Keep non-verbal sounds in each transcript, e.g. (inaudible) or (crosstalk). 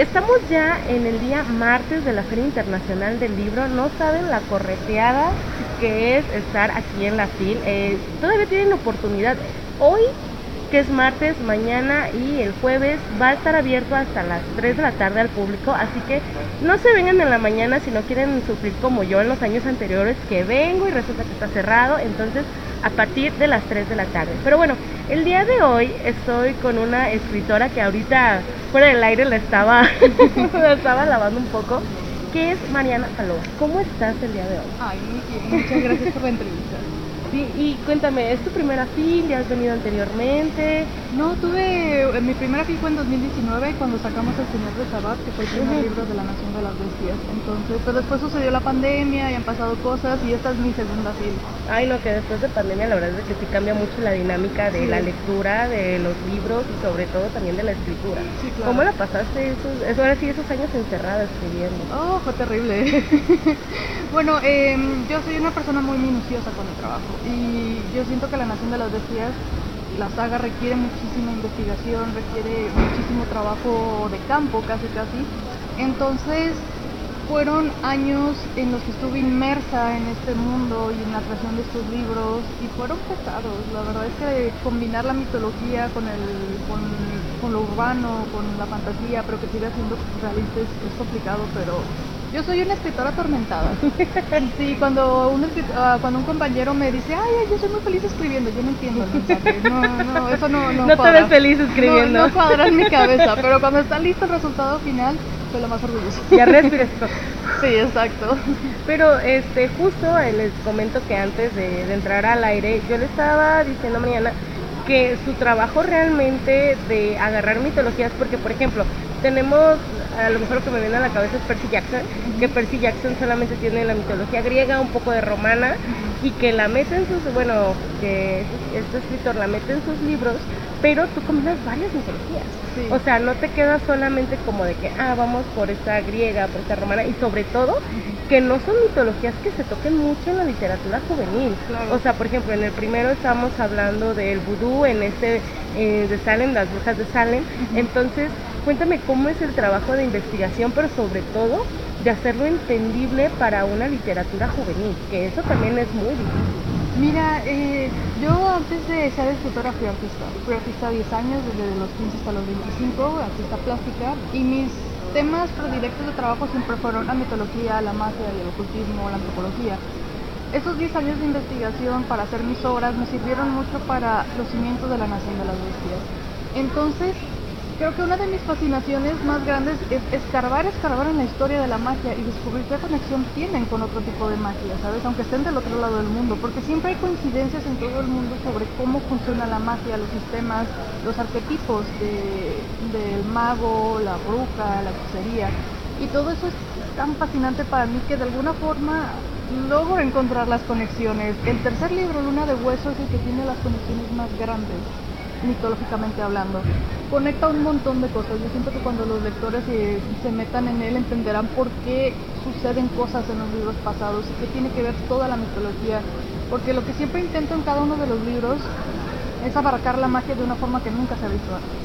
Estamos ya en el día martes de la Feria Internacional del Libro. No saben la correteada que es estar aquí en la FIL. Eh, todavía tienen oportunidad. Hoy, que es martes, mañana y el jueves, va a estar abierto hasta las 3 de la tarde al público. Así que no se vengan en la mañana si no quieren sufrir como yo en los años anteriores, que vengo y resulta que está cerrado. Entonces, a partir de las 3 de la tarde. Pero bueno, el día de hoy estoy con una escritora que ahorita fuera del aire la estaba, (laughs) la estaba lavando un poco, que es Mariana Paloma. ¿Cómo estás el día de hoy? Ay, muchas gracias por la entrevista. Sí, y cuéntame, ¿es tu primera FIL? ¿Ya has venido anteriormente? No, tuve, eh, mi primera FIL fue en 2019 cuando sacamos El Señor de Sabat, que fue el primer libro de la Nación de las Bestias. Entonces, pero después sucedió la pandemia y han pasado cosas y esta es mi segunda FIL. Ay, no, que después de pandemia la verdad es que sí cambia mucho la dinámica de la lectura, de los libros y sobre todo también de la escritura. Sí, claro. ¿Cómo la pasaste esos, eso ahora sí, esos años encerrada escribiendo? Oh, fue terrible. (laughs) bueno, em, yo soy una persona muy minuciosa con el trabajo y yo siento que La Nación de las Bestias, la saga requiere muchísima investigación, requiere muchísimo trabajo de campo, casi casi. Entonces, fueron años en los que estuve inmersa en este mundo y en la creación de estos libros y fueron pesados. La verdad es que combinar la mitología con, el, con, lo urbano, con la fantasía, pero que siga siendo realista es complicado, pero yo soy una escritora atormentada. (laughs) Sí, cuando un, ah, cuando un compañero me dice, ay, yo soy muy feliz escribiendo, yo no entiendo el mensaje. No, no, eso no, no, No te ves feliz escribiendo. No, no cuadra en mi cabeza, pero cuando está listo el resultado final, soy la más orgullosa. Ya respiras. Sí, exacto. Pero este, justo les comento que antes de, de entrar al aire, yo le estaba diciendo a Mariana que su trabajo realmente de agarrar mitologías, porque por ejemplo, tenemos, a lo mejor lo que me viene a la cabeza es Percy Jackson, que Percy Jackson solamente tiene la mitología griega, un poco de romana, y que la mete en sus, bueno, que este escritor la mete en sus libros, pero tú combinas varias mitologías. Sí. O sea, no te quedas solamente como de que, ah, vamos por esta griega, por esta romana, y sobre todo que no son mitologías que se toquen mucho en la literatura juvenil. Claro. O sea, por ejemplo, en el primero estamos hablando del vudú, en este eh, de Salem, las brujas de Salem. Entonces, cuéntame cómo es el trabajo de investigación, pero sobre todo de hacerlo entendible para una literatura juvenil, que eso también es muy difícil. Mira, eh, yo antes de ser escritora fui artista. Fui artista 10 años, desde los 15 hasta los 25, artista plástica. Y mis temas predilectos de trabajo siempre fueron la mitología, la magia el ocultismo, la antropología. Esos 10 años de investigación para hacer mis obras me sirvieron mucho para los cimientos de la nación de las bestias. Entonces, creo que una de mis fascinaciones más grandes es escarbar, escarbar en la historia de la magia y descubrir qué conexión tienen con otro tipo de magia, ¿sabes? Aunque estén del otro lado del mundo, porque siempre hay coincidencias en todo el mundo sobre cómo funciona la magia, los sistemas, los arquetipos de- del mago, la bruja, la hechicería. Y todo eso es tan fascinante para mí que de alguna forma logro encontrar las conexiones. El tercer libro, Luna de Huesos, es el que tiene las conexiones más grandes mitológicamente hablando. Conecta un montón de cosas. Yo siento que cuando los lectores se, se metan en él entenderán por qué suceden cosas en los libros pasados y qué tiene que ver toda la mitología. Porque lo que siempre intento en cada uno de los libros es abarcar la magia de una forma que nunca se ha visto antes.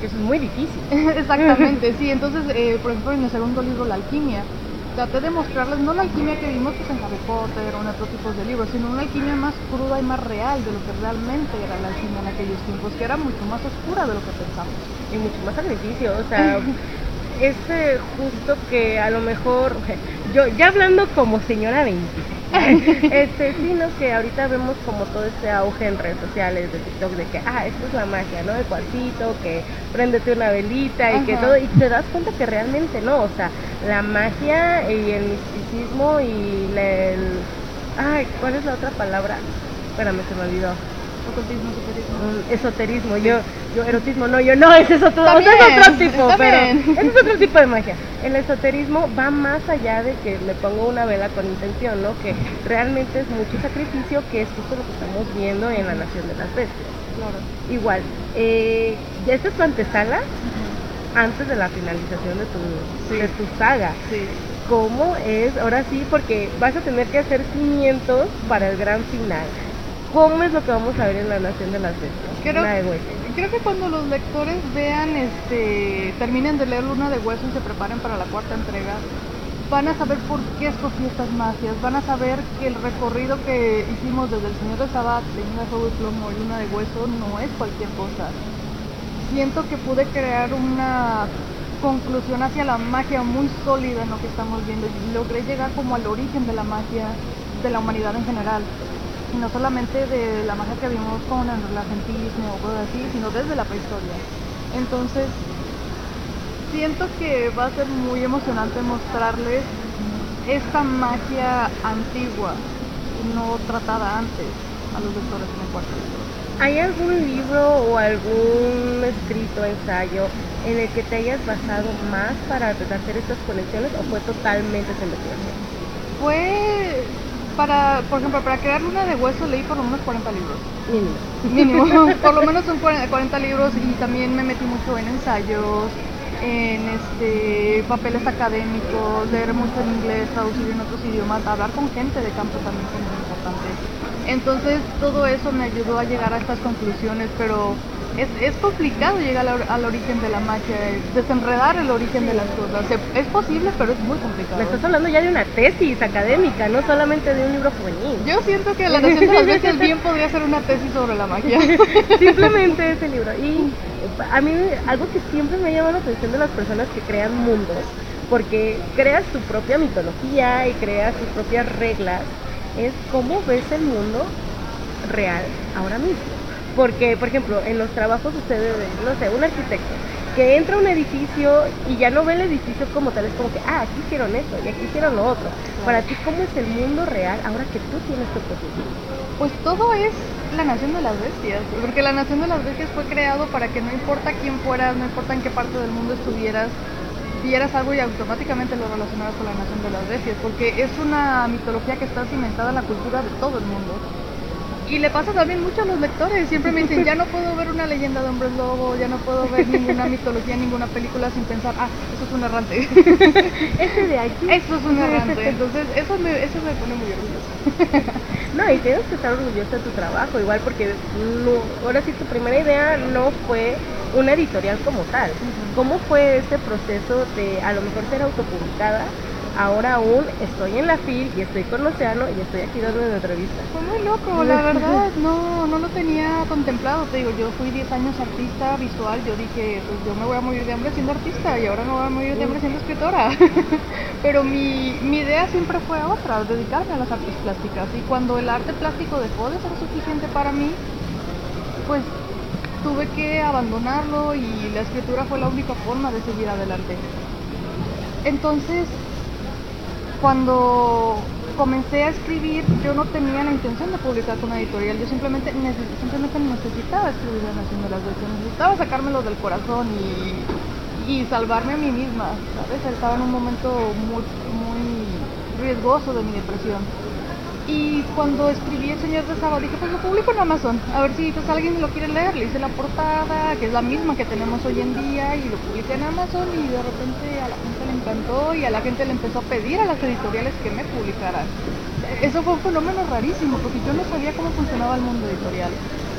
Que eso es muy difícil. (laughs) Exactamente, (laughs) sí. Entonces, eh, por ejemplo, en el segundo libro, La alquimia, traté de mostrarles no la alquimia que vimos pues, en Harry Potter o en otros tipos de libros, sino una alquimia más cruda y más real de lo que realmente era la alquimia en aquellos tiempos, que era mucho más oscura de lo que pensamos. y mucho más sacrificio, o sea, (laughs) es eh, justo que a lo mejor, (laughs) yo ya hablando como señora 20, (laughs) este, sí, ¿no? Que ahorita vemos como todo este auge en redes sociales, de TikTok, de que, ah, esto es la magia, ¿no? El cuartito, que préndete una velita y que todo, y te das cuenta que realmente no, o sea, la magia y el misticismo y la- el, ay, ¿cuál es la otra palabra? Espérame, se me olvidó. Ocultismo, esoterismo. Mm, esoterismo, yo, yo erotismo, no, yo no, ese es (laughs) ese es otro tipo, pero es otro tipo de magia. El esoterismo va más allá de que me pongo una vela con intención, ¿no? Que realmente es mucho sacrificio, que es justo lo que estamos viendo en la Nación de las Bestias. Claro. Igual, eh, ya esta es tu antesala antes de la finalización de tu, Sí. de tu saga. Sí. ¿Cómo es? Ahora sí, porque vas a tener que hacer cimientos para el gran final. ¿Cómo es lo que vamos a ver en la Nación de las Bestias? Creo- de creo que cuando los lectores vean, este, terminen de leer Luna de Hueso y se preparen para la cuarta entrega, van a saber por qué escogí estas magias, van a saber que el recorrido que hicimos desde el Señor de Sabat, Fuego y Plomo y Luna de Hueso no es cualquier cosa. Siento que pude crear una conclusión hacia la magia muy sólida en lo que estamos viendo y logré llegar como al origen de la magia de la humanidad en general y no solamente de la magia que vimos con el renacentismo o cosas así, sino desde la prehistoria. Entonces, siento que va a ser muy emocionante mostrarles esta magia antigua, no tratada antes, a los lectores en el cuarto. ¿Hay algún libro o algún escrito, ensayo en el que te hayas basado más para hacer estas conexiones o fue totalmente esa investigación? Fue para, por ejemplo, para crear Luna de Hueso leí por lo menos 40 libros. Mínimo. Mínimo, (laughs) por lo menos son 40 libros y también me metí mucho en ensayos, en este papeles académicos, leer mucho en inglés, traducir en otros idiomas, hablar con gente de campo también es muy importante. Entonces todo eso me ayudó a llegar a estas conclusiones, pero es, es complicado llegar al, origen de la magia, desenredar el origen de las cosas. Es posible, pero es muy complicado. Me estás hablando ya de una tesis académica, no solamente de un libro juvenil. Yo siento que La Nación de las Bestias bien podría ser una tesis sobre la magia. (laughs) Simplemente ese libro. Y a mí algo que siempre me ha llamado la atención de las personas que crean mundos, porque creas tu propia mitología y creas tus propias reglas es cómo ves el mundo real ahora mismo. Porque, por ejemplo, en los trabajos sucede, no sé, un arquitecto que entra a un edificio y ya no ve el edificio como tal, es como que, ah, aquí hicieron esto y aquí hicieron lo otro. Para ti, ¿cómo es el mundo real ahora que tú tienes tu posición? Pues todo es la nación de las bestias, porque la nación de las bestias fue creado para que no importa quién fueras, no importa en qué parte del mundo estuvieras, vieras algo y automáticamente lo relacionaras con la nación de las bestias, porque es una mitología que está cimentada en la cultura de todo el mundo. Y le pasa también mucho a los lectores, siempre me dicen, ya no puedo ver una leyenda de hombres lobo, ya no puedo ver ninguna mitología, ninguna película sin pensar, ah, eso es un errante. (laughs) Ese de aquí. Eso es un errante, entonces eso me, eso me pone muy orgulloso. (laughs) No, y tienes que estar orgulloso de tu trabajo, igual porque ahora sí tu primera idea no fue una editorial como tal. ¿Cómo fue este proceso de a lo mejor ser autopublicada? Ahora aún estoy en la FIL y estoy con Océano y estoy aquí dando una entrevista. Fue muy loco, la (laughs) verdad, no, no lo tenía contemplado. Te digo, yo fui 10 años artista visual, yo dije, pues yo me voy a morir de hambre siendo artista y ahora me voy a morir de hambre siendo escritora. (laughs) Pero mi, mi idea siempre fue otra, dedicarme a las artes plásticas. Y cuando el arte plástico dejó de ser suficiente para mí, pues tuve que abandonarlo y la escritura fue la única forma de seguir adelante. Entonces, cuando comencé a escribir, yo no tenía la intención de publicar con editorial, yo simplemente, simplemente necesitaba escribir la Nación de las Bestias, necesitaba sacármelo del corazón y, y salvarme a mí misma, ¿sabes? Estaba en un momento muy, muy riesgoso de mi depresión. Y cuando escribí El Señor de Sábado, dije, pues lo publico en Amazon, a ver si pues, alguien lo quiere leer. Le hice la portada, que es la misma que tenemos hoy en día, y lo publiqué en Amazon y de repente a la gente le encantó y a la gente le empezó a pedir a las editoriales que me publicaran. Eso fue un fenómeno rarísimo, porque yo no sabía cómo funcionaba el mundo editorial.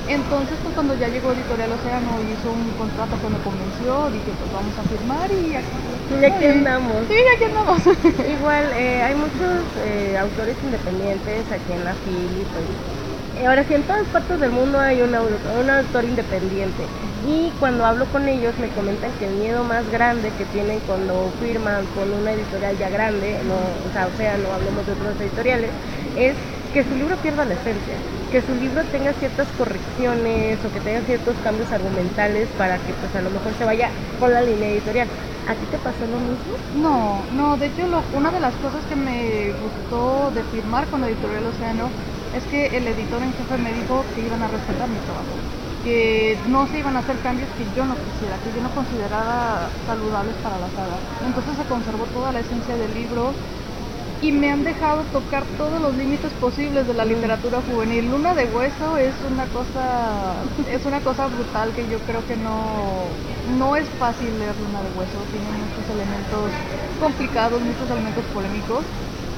Entonces, pues cuando ya llegó Editorial Océano hizo un contrato que me convenció, dije, pues vamos a firmar y aquí, y aquí andamos. Sí, aquí andamos. (laughs) Igual, eh, hay muchos eh, autores independientes aquí en la FIL pues eh, ahora sí en todas partes del mundo hay un, un autor independiente y cuando hablo con ellos me comentan que el miedo más grande que tienen cuando firman con una editorial ya grande, no, o sea, o sea, no hablemos de otros editoriales, es que su libro pierda la esencia, que su libro tenga ciertas correcciones o que tenga ciertos cambios argumentales para que pues a lo mejor se vaya con la línea editorial. ¿A ti te pasó lo mismo? No, no, de hecho una de las cosas que me gustó de firmar con la editorial Océano es que el editor en jefe me dijo que iban a respetar mi trabajo, que no se iban a hacer cambios que yo no quisiera, que yo no considerara saludables para la saga. Entonces se conservó toda la esencia del libro, y me han dejado tocar todos los límites posibles de la literatura juvenil. Luna de Hueso es una cosa es una cosa brutal que yo creo que no no es fácil leer Luna de Hueso, tiene muchos elementos complicados, muchos elementos polémicos,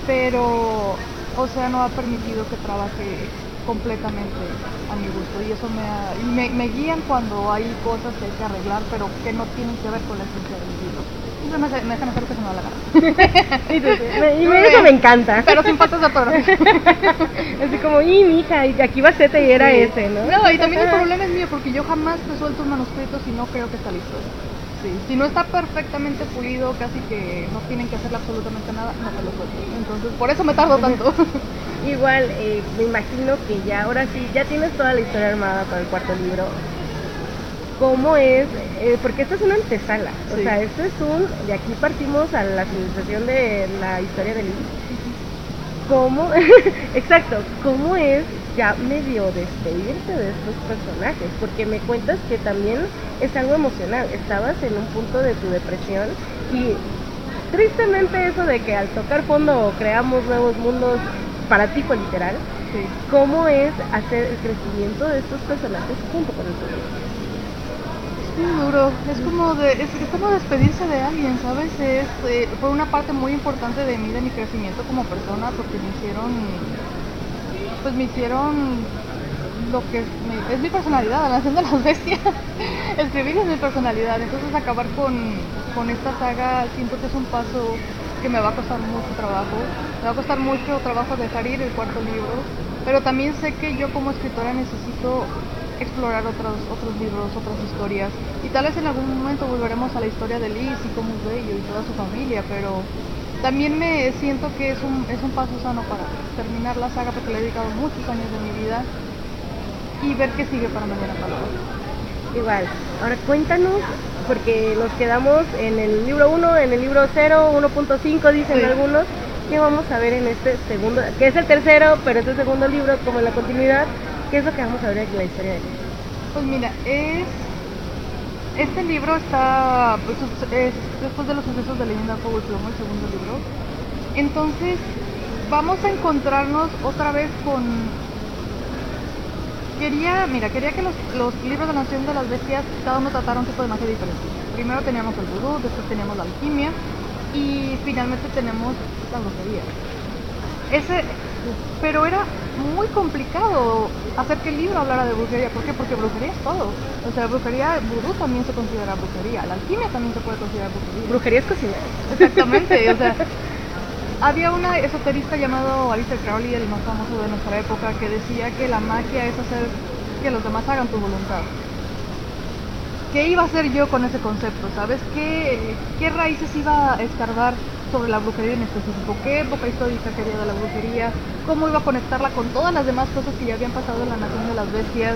pero o sea, no ha permitido que trabaje completamente a mi gusto y eso me, me, me guían cuando hay cosas que hay que arreglar pero que no tienen que ver con la esencia del libro. Me, me dejan hacer lo que se me da la gana. y, (laughs) me, y me, eso me encanta. Pero sin patas de ortografía. (laughs) Así como, y mija, y aquí va Z y era Sí. ese, ¿no? No, y también el problema es mío porque yo jamás resuelto un manuscrito si no creo que está listo. Sí. Si no está perfectamente pulido, casi que no tienen que hacerle absolutamente nada, no te lo suelto. Entonces, por eso me tardo tanto. Igual, eh, me imagino que ya, ahora sí, ya tienes toda la historia armada para el cuarto libro. ¿Cómo es? Eh, porque esto es una antesala. O sea, esto es un. De aquí partimos a la finalización de la historia del. ¿Cómo? (laughs) Exacto. ¿Cómo es ya medio despedirte de estos personajes? Porque me cuentas que también es algo emocional. Estabas en un punto de tu depresión y tristemente eso de que al tocar fondo creamos nuevos mundos para ti fue literal. Sí. ¿Cómo es hacer el crecimiento de estos personajes junto con el público? Bien duro, es como, de, es, es como despedirse de alguien, ¿sabes? Es, eh, fue una parte muy importante de mí, de mi crecimiento como persona, porque me hicieron, pues me hicieron lo que es mi, es mi personalidad, (laughs) la de las bestias. Escribir es mi personalidad, entonces acabar con, con esta saga siento que es un paso que me va a costar mucho trabajo, me va a costar mucho trabajo dejar ir el cuarto libro, pero también sé que yo como escritora necesito explorar otros, otros libros, otras historias. Y tal vez en algún momento volveremos a la historia de Liz y cómo es bello y toda su familia, pero también me siento que es un, es un paso sano para terminar la saga porque le he dedicado muchos años de mi vida y ver qué sigue para mañana. Igual, ahora cuéntanos, porque nos quedamos en el libro 1, en el libro 0, 1.5 dicen Sí. algunos, ¿qué vamos a ver en este segundo, que es el tercero, pero es el segundo libro como en la continuidad? ¿Qué es lo que vamos a ver en la historia de Liz? Pues mira, es este libro está pues, es después de los sucesos de Leyenda Fuego el segundo libro. Entonces, vamos a encontrarnos otra vez con quería, mira, quería que los, los libros de la Nación de las Bestias cada uno tratara un tipo de magia diferente. Primero teníamos el vudú, después teníamos la alquimia y finalmente tenemos la brujería. Ese, pero era muy complicado hacer que el libro hablara de brujería. ¿Por qué? Porque brujería es todo. O sea, brujería, vudú también se considera brujería, la alquimia también se puede considerar brujería. Brujería es cocinar. Exactamente, o sea, había una esoterista llamado Alistair Crowley, el más famoso de nuestra época, que decía que la magia es hacer que los demás hagan tu voluntad. ¿Qué iba a hacer yo con ese concepto? ¿Sabes? ¿Qué, qué raíces iba a escarbar sobre la brujería en específico? ¿Qué época histórica quería de la brujería? ¿Cómo iba a conectarla con todas las demás cosas que ya habían pasado en la Nación de las Bestias?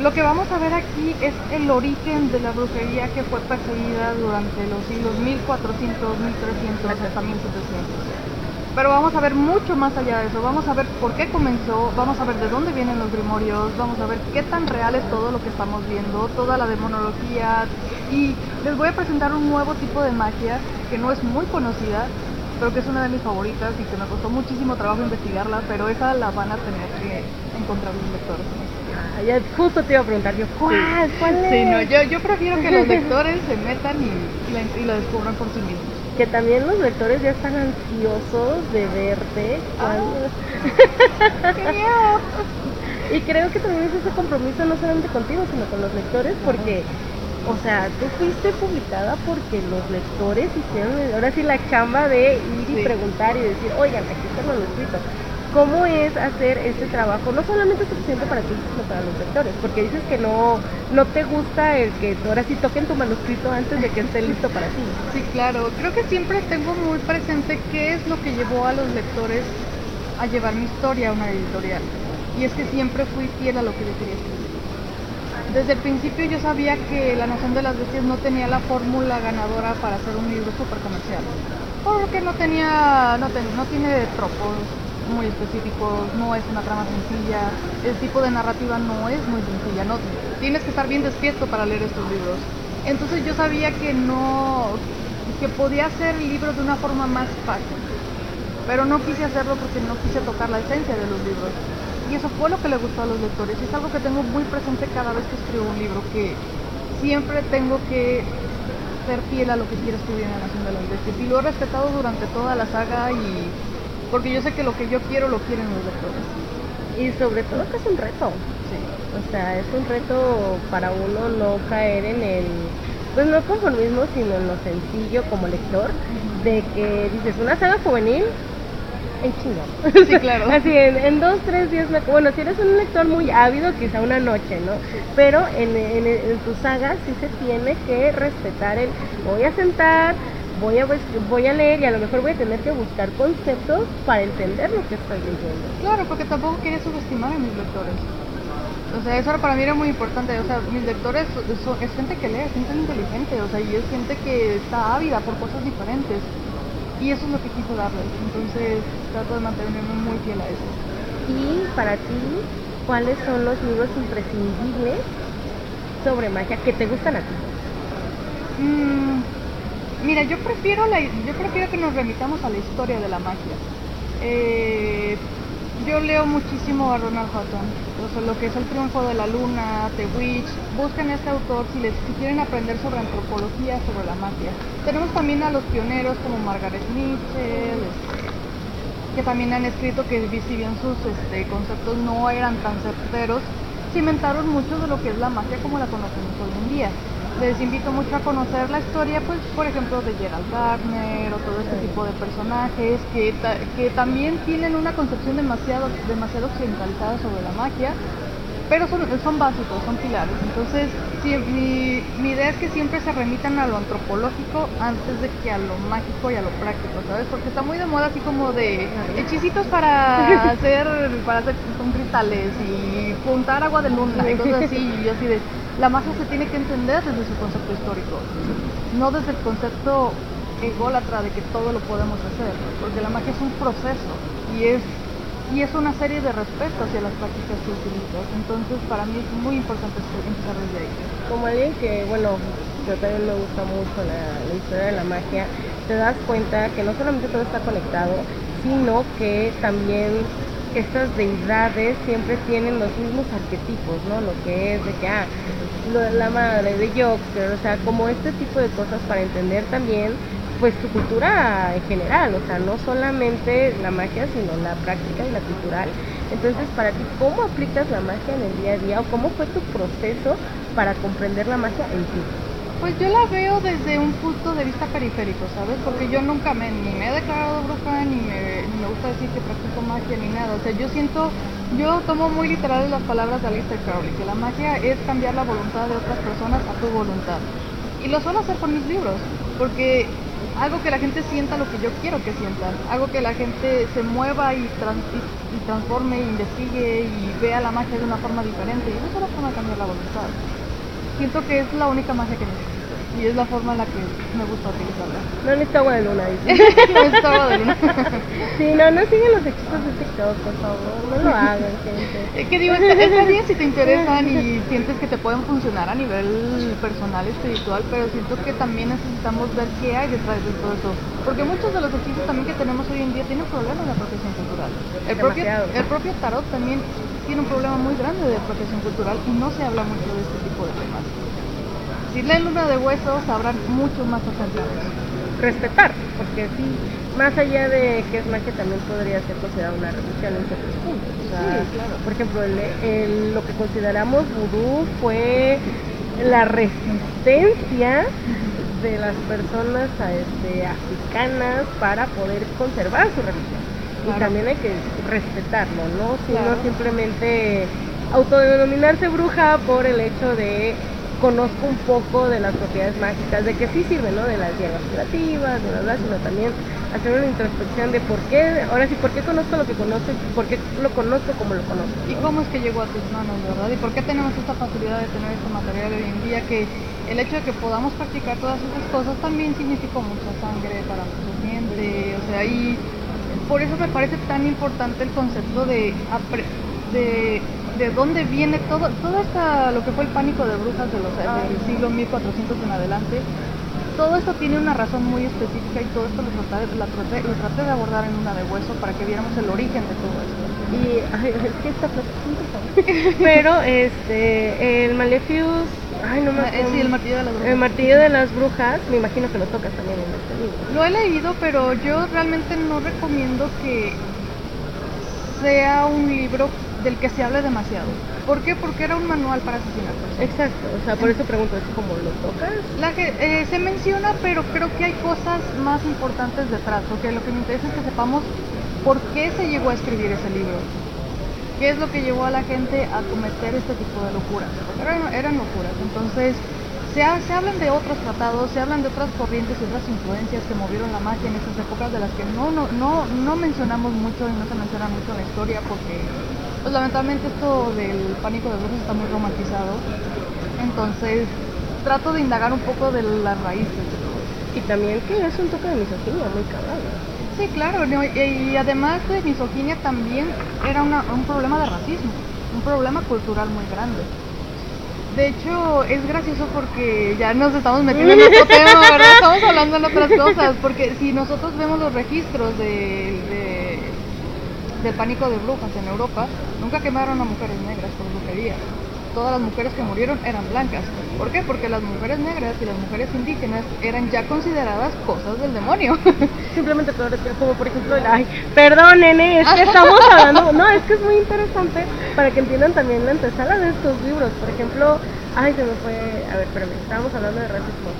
Lo que vamos a ver aquí es el origen de la brujería que fue perseguida durante los siglos 1400, 1300 hasta 1700. Pero vamos a ver mucho más allá de eso, vamos a ver por qué comenzó, vamos a ver de dónde vienen los grimorios, vamos a ver qué tan real es todo lo que estamos viendo, toda la demonología y les voy a presentar un nuevo tipo de magia que no es muy conocida, pero que es una de mis favoritas y que me costó muchísimo trabajo investigarla, pero esa la van a tener que encontrar los lectores. Ah, ya justo te iba a preguntar yo, ¿cuál? ¿Cuál es? Sí, no, yo, yo prefiero que los (laughs) lectores se metan y, y, la- y lo descubran por sí mismos. Que también los lectores ya están ansiosos de verte. cuando- ¡Qué miedo! (laughs) Y creo que también es ese compromiso no solamente contigo, sino con los lectores, porque, o sea, tú fuiste publicada porque los lectores hicieron ahora sí la chamba de ir y Sí. preguntar y decir, oigan, aquí está el manuscrito. ¿Cómo es hacer este trabajo? No solamente suficiente para ti, sino para los lectores, porque dices que no, no te gusta el que ahora sí toquen tu manuscrito antes de que esté listo para ti. Sí, claro. Creo que siempre tengo muy presente qué es lo que llevó a los lectores a llevar mi historia a una editorial. Y es que siempre fui fiel a lo que yo quería escribir. Desde el principio yo sabía que La Nación de las Bestias no tenía la fórmula ganadora para hacer un libro súper comercial. Porque no tenía, no, ten- no tiene tropos muy específicos, no es una trama sencilla, el tipo de narrativa no es muy sencilla, no, tienes que estar bien despierto para leer estos libros. Entonces yo sabía que no, que podía hacer libros de una forma más fácil, pero no quise hacerlo porque no quise tocar la esencia de los libros. Y eso fue lo que le gustó a los lectores. Y es algo que tengo muy presente cada vez que escribo un libro, que siempre tengo que ser fiel a lo que quiero escribir en Nación de las Bestias. Y lo he respetado durante toda la saga y porque yo sé que lo que yo quiero lo quieren los lectores. Y sobre todo que es un reto. Sí. O sea, es un reto para uno no caer en el, pues no conformismo, sino en lo sencillo como lector, de que dices, una saga juvenil, en chingón. Sí, claro. (laughs) Así, en, en dos, tres días, me... bueno, si eres un lector muy ávido, quizá una noche, ¿no? Pero en, en, en tu saga sí se tiene que respetar el, voy a sentar, voy a, voy a leer y a lo mejor voy a tener que buscar conceptos para entender lo que estoy leyendo. Claro, porque tampoco quería subestimar a mis lectores. O sea, eso para mí era muy importante. O sea, mis lectores son, es gente que lee, es gente inteligente, o sea, y es gente que está ávida por cosas diferentes. Y eso es lo que quise darles. Entonces, trato de mantenerme muy fiel a eso. Y para ti, ¿cuáles son los libros imprescindibles sobre magia que te gustan a ti? Mm, mira, yo prefiero, la, yo prefiero que nos remitamos a la historia de la magia. Eh, yo leo muchísimo a Ronald Hutton, lo que es el triunfo de la luna, The Witch. Busquen a este autor si, les, si quieren aprender sobre antropología, sobre la magia. Tenemos también a los pioneros como Margaret Mitchell, este, que también han escrito que si bien sus este, conceptos no eran tan certeros, cimentaron mucho de lo que es la magia como la conocemos hoy en día. Les invito mucho a conocer la historia, pues, por ejemplo, de Gerald Gardner o todo este tipo de personajes que, ta- que también tienen una concepción demasiado, demasiado occidentalizada sobre la magia, pero son, son básicos, son pilares. Entonces, mi, mi idea es que siempre se remitan a lo antropológico antes de que a lo mágico y a lo práctico, ¿sabes? Porque está muy de moda así como de hechicitos para (laughs) hacer, para hacer con cristales y juntar agua de luna y cosas así. Y yo así de, la magia se tiene que entender desde su concepto histórico, no desde el concepto ególatra de que todo lo podemos hacer, porque la magia es un proceso y es y es una serie de respeto hacia las prácticas utilizas. Entonces, para mí es muy importante empezar desde ahí. Como alguien que, bueno, yo también me gusta mucho la, la historia de la magia, te das cuenta que no solamente todo está conectado, sino que también estas deidades siempre tienen los mismos arquetipos, ¿no? Lo que es de que, ah, lo- la madre de Joker, o sea, como este tipo de cosas para entender también pues tu cultura en general, o sea, no solamente la magia, sino la práctica y la cultural. Entonces, para ti, ¿cómo aplicas la magia en el día a día o cómo fue tu proceso para comprender la magia en ti? Pues yo la veo desde un punto de vista periférico, ¿sabes? Porque yo nunca me, ni me he declarado bruja, ni me, ni me gusta decir que practico magia, ni nada. O sea, yo siento, yo tomo muy literal las palabras de Aleister Crowley, que la magia es cambiar la voluntad de otras personas a tu voluntad. Y lo suelo hacer con mis libros, porque hago que la gente sienta lo que yo quiero que sientan, hago que la gente se mueva y, tran- y, y transforme, investigue y vea la magia de una forma diferente. Y esa es la forma de cambiar la voluntad. Siento que es la única magia que necesito y es la forma en la que me gusta utilizarla. No necesito agua de luna, dice. no es todo de luna. (laughs) Sí, no, no sigan los hechizos de TikTok, por favor, no lo hagan, gente. Es que digo, está, bien si te interesan y (laughs) sientes que te pueden funcionar a nivel personal, espiritual, pero siento que también necesitamos ver qué hay detrás de todo eso. Porque muchos de los hechizos también que tenemos hoy en día tienen problemas de apropiación cultural. El propio, el propio tarot también tiene un problema muy grande de apropiación cultural y no se habla mucho de este tipo de temas. Si leen Luna de Huesos sabrán mucho más acerca de eso. Respetar, porque sí, más allá de que es magia, también podría ser considerada una religión en ciertos puntos. O sea, Sí, claro. Por ejemplo, el- el- lo que consideramos vudú fue la resistencia de las personas este, africanas para poder conservar su religión. Y también hay que respetarlo, ¿no? Si Claro. no simplemente autodenominarse bruja por el hecho de conozco un poco de las propiedades mágicas, de que sí sirven, ¿no? De las hierbas curativas, de bla, sino también hacer una introspección de por qué, ahora sí, por qué conozco lo que conozco, por qué lo conozco como lo conozco. ¿Y cómo es que llegó a tus manos, verdad? ¿Y por qué tenemos esta facilidad de tener este material hoy en día? Que el hecho de que podamos practicar todas esas cosas también significó mucha sangre para mucha gente. O sea, y por eso me parece tan importante el concepto de, de, de dónde viene todo, todo esta, lo que fue el pánico de brujas de los, del siglo 1400 en adelante. Todo esto tiene una razón muy específica y todo esto lo traté, la traté- lo traté de abordar en una de hueso para que viéramos el origen de todo esto. Y ay, es que esta interesante. (laughs) Pero este, el Malefius Ay, no me Ah, eh, acuerdo. sí, el martillo de las brujas. El martillo de las brujas, me imagino que lo tocas también en este libro. Lo he leído, pero yo realmente no recomiendo que sea un libro del que se hable demasiado. ¿Por qué? Porque era un manual para asesinar personas. Exacto, o sea, por eso pregunto, ¿es como lo tocas? La que, eh, se menciona, pero creo que hay cosas más importantes detrás, porque lo que me interesa es que sepamos por qué se llegó a escribir ese libro. ¿Qué es lo que llevó a la gente a cometer este tipo de locuras? Porque eran, eran locuras. Entonces, se, ha- se hablan de otros tratados, se hablan de otras corrientes y otras influencias que movieron la magia en esas épocas de las que no, no, no, no mencionamos mucho y no se menciona mucho en la historia porque, pues lamentablemente esto del pánico de brujas está muy romantizado. Entonces, trato de indagar un poco de las raíces. Y también que es un toque de misoginia muy cabrón. Sí, claro, no, y, y además de misoginia también era una- un problema de racismo, un problema cultural muy grande. De hecho, es gracioso porque ya nos estamos metiendo en otro (laughs) tema, ¿verdad? Estamos hablando en otras cosas, porque si nosotros vemos los registros de, de- del pánico de brujas en Europa, nunca quemaron a mujeres negras por brujería. Todas las mujeres que murieron eran blancas. ¿Por qué? Porque las mujeres negras y las mujeres indígenas eran ya consideradas cosas del demonio. (laughs) Simplemente por- como por ejemplo, el- ay, perdón nene, es que (laughs) estamos hablando, no, es que es muy interesante para que entiendan también la antesala de estos libros. Por ejemplo, ay, se me fue, a ver, espérame, estábamos hablando de racismo.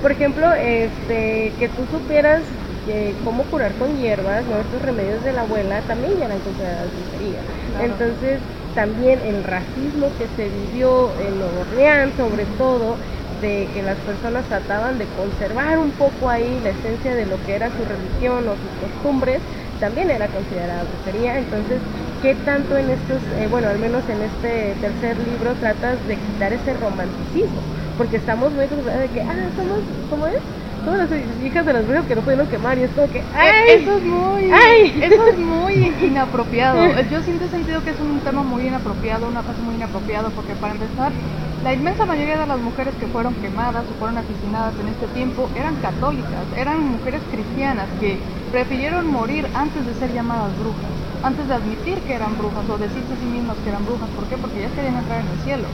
Por ejemplo, este, que tú supieras que cómo curar con hierbas, ¿no? Estos remedios de la abuela también ya eran consideradas brujería. Claro. Entonces, también el racismo que se vivió en Nueva Orleans, sobre todo, de que las personas trataban de conservar un poco ahí la esencia de lo que era su religión o sus costumbres, también era considerada brujería. Entonces, ¿qué tanto en estos, eh, bueno, al menos en este tercer libro tratas de quitar ese romanticismo? Porque estamos muy de que, ah, somos, ¿cómo es? Somos las hijas de las brujas que no pudieron quemar y es como que, Eh, ¡ay! Eso es muy, ¡Ay! eso es muy (laughs) inapropiado. Yo siento sentido que es un tema muy inapropiado, una frase muy inapropiada, porque para empezar, la inmensa mayoría de las mujeres que fueron quemadas o fueron asesinadas en este tiempo eran católicas, eran mujeres cristianas que prefirieron morir antes de ser llamadas brujas, antes de admitir que eran brujas o decirse a sí mismas que eran brujas. ¿Por qué? Porque ellas querían entrar en el cielo.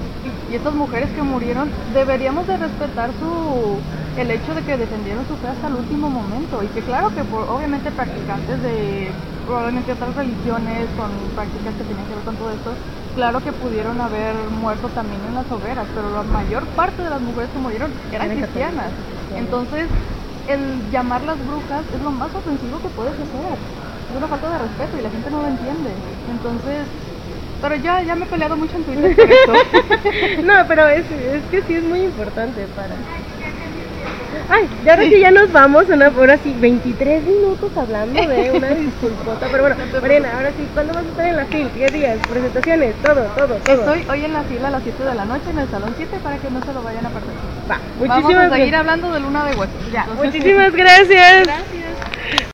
Y estas mujeres que murieron, deberíamos de respetar su el hecho de que defendieron su fe hasta el último momento y que claro que por, obviamente practicantes de probablemente otras religiones con prácticas que tenían que ver con todo esto, claro que pudieron haber muerto también en las hogueras, pero la mayor parte de las mujeres que murieron eran cristianas. Entonces, el llamarlas brujas es lo más ofensivo que puedes hacer. Es una falta de respeto y la gente no lo entiende. Entonces, pero ya, ya me he peleado mucho en Twitter por esto. (laughs) No, pero es, es que sí es muy importante para... Ay, ya ahora sí ya nos vamos, una hora sí, 23 minutos hablando de una disculpota, pero bueno, Mariana, ahora sí, ¿cuándo vas a estar en la FIL? ¿Qué días? ¿Presentaciones? Todo, todo, todo. Estoy hoy en la fila a las 7 de la noche en el salón 7 para que no se lo vayan a perder. Va, Vamos muchísimas a seguir gracias. hablando de luna de huesos. Ya, Entonces- muchísimas gracias. (laughs) Gracias.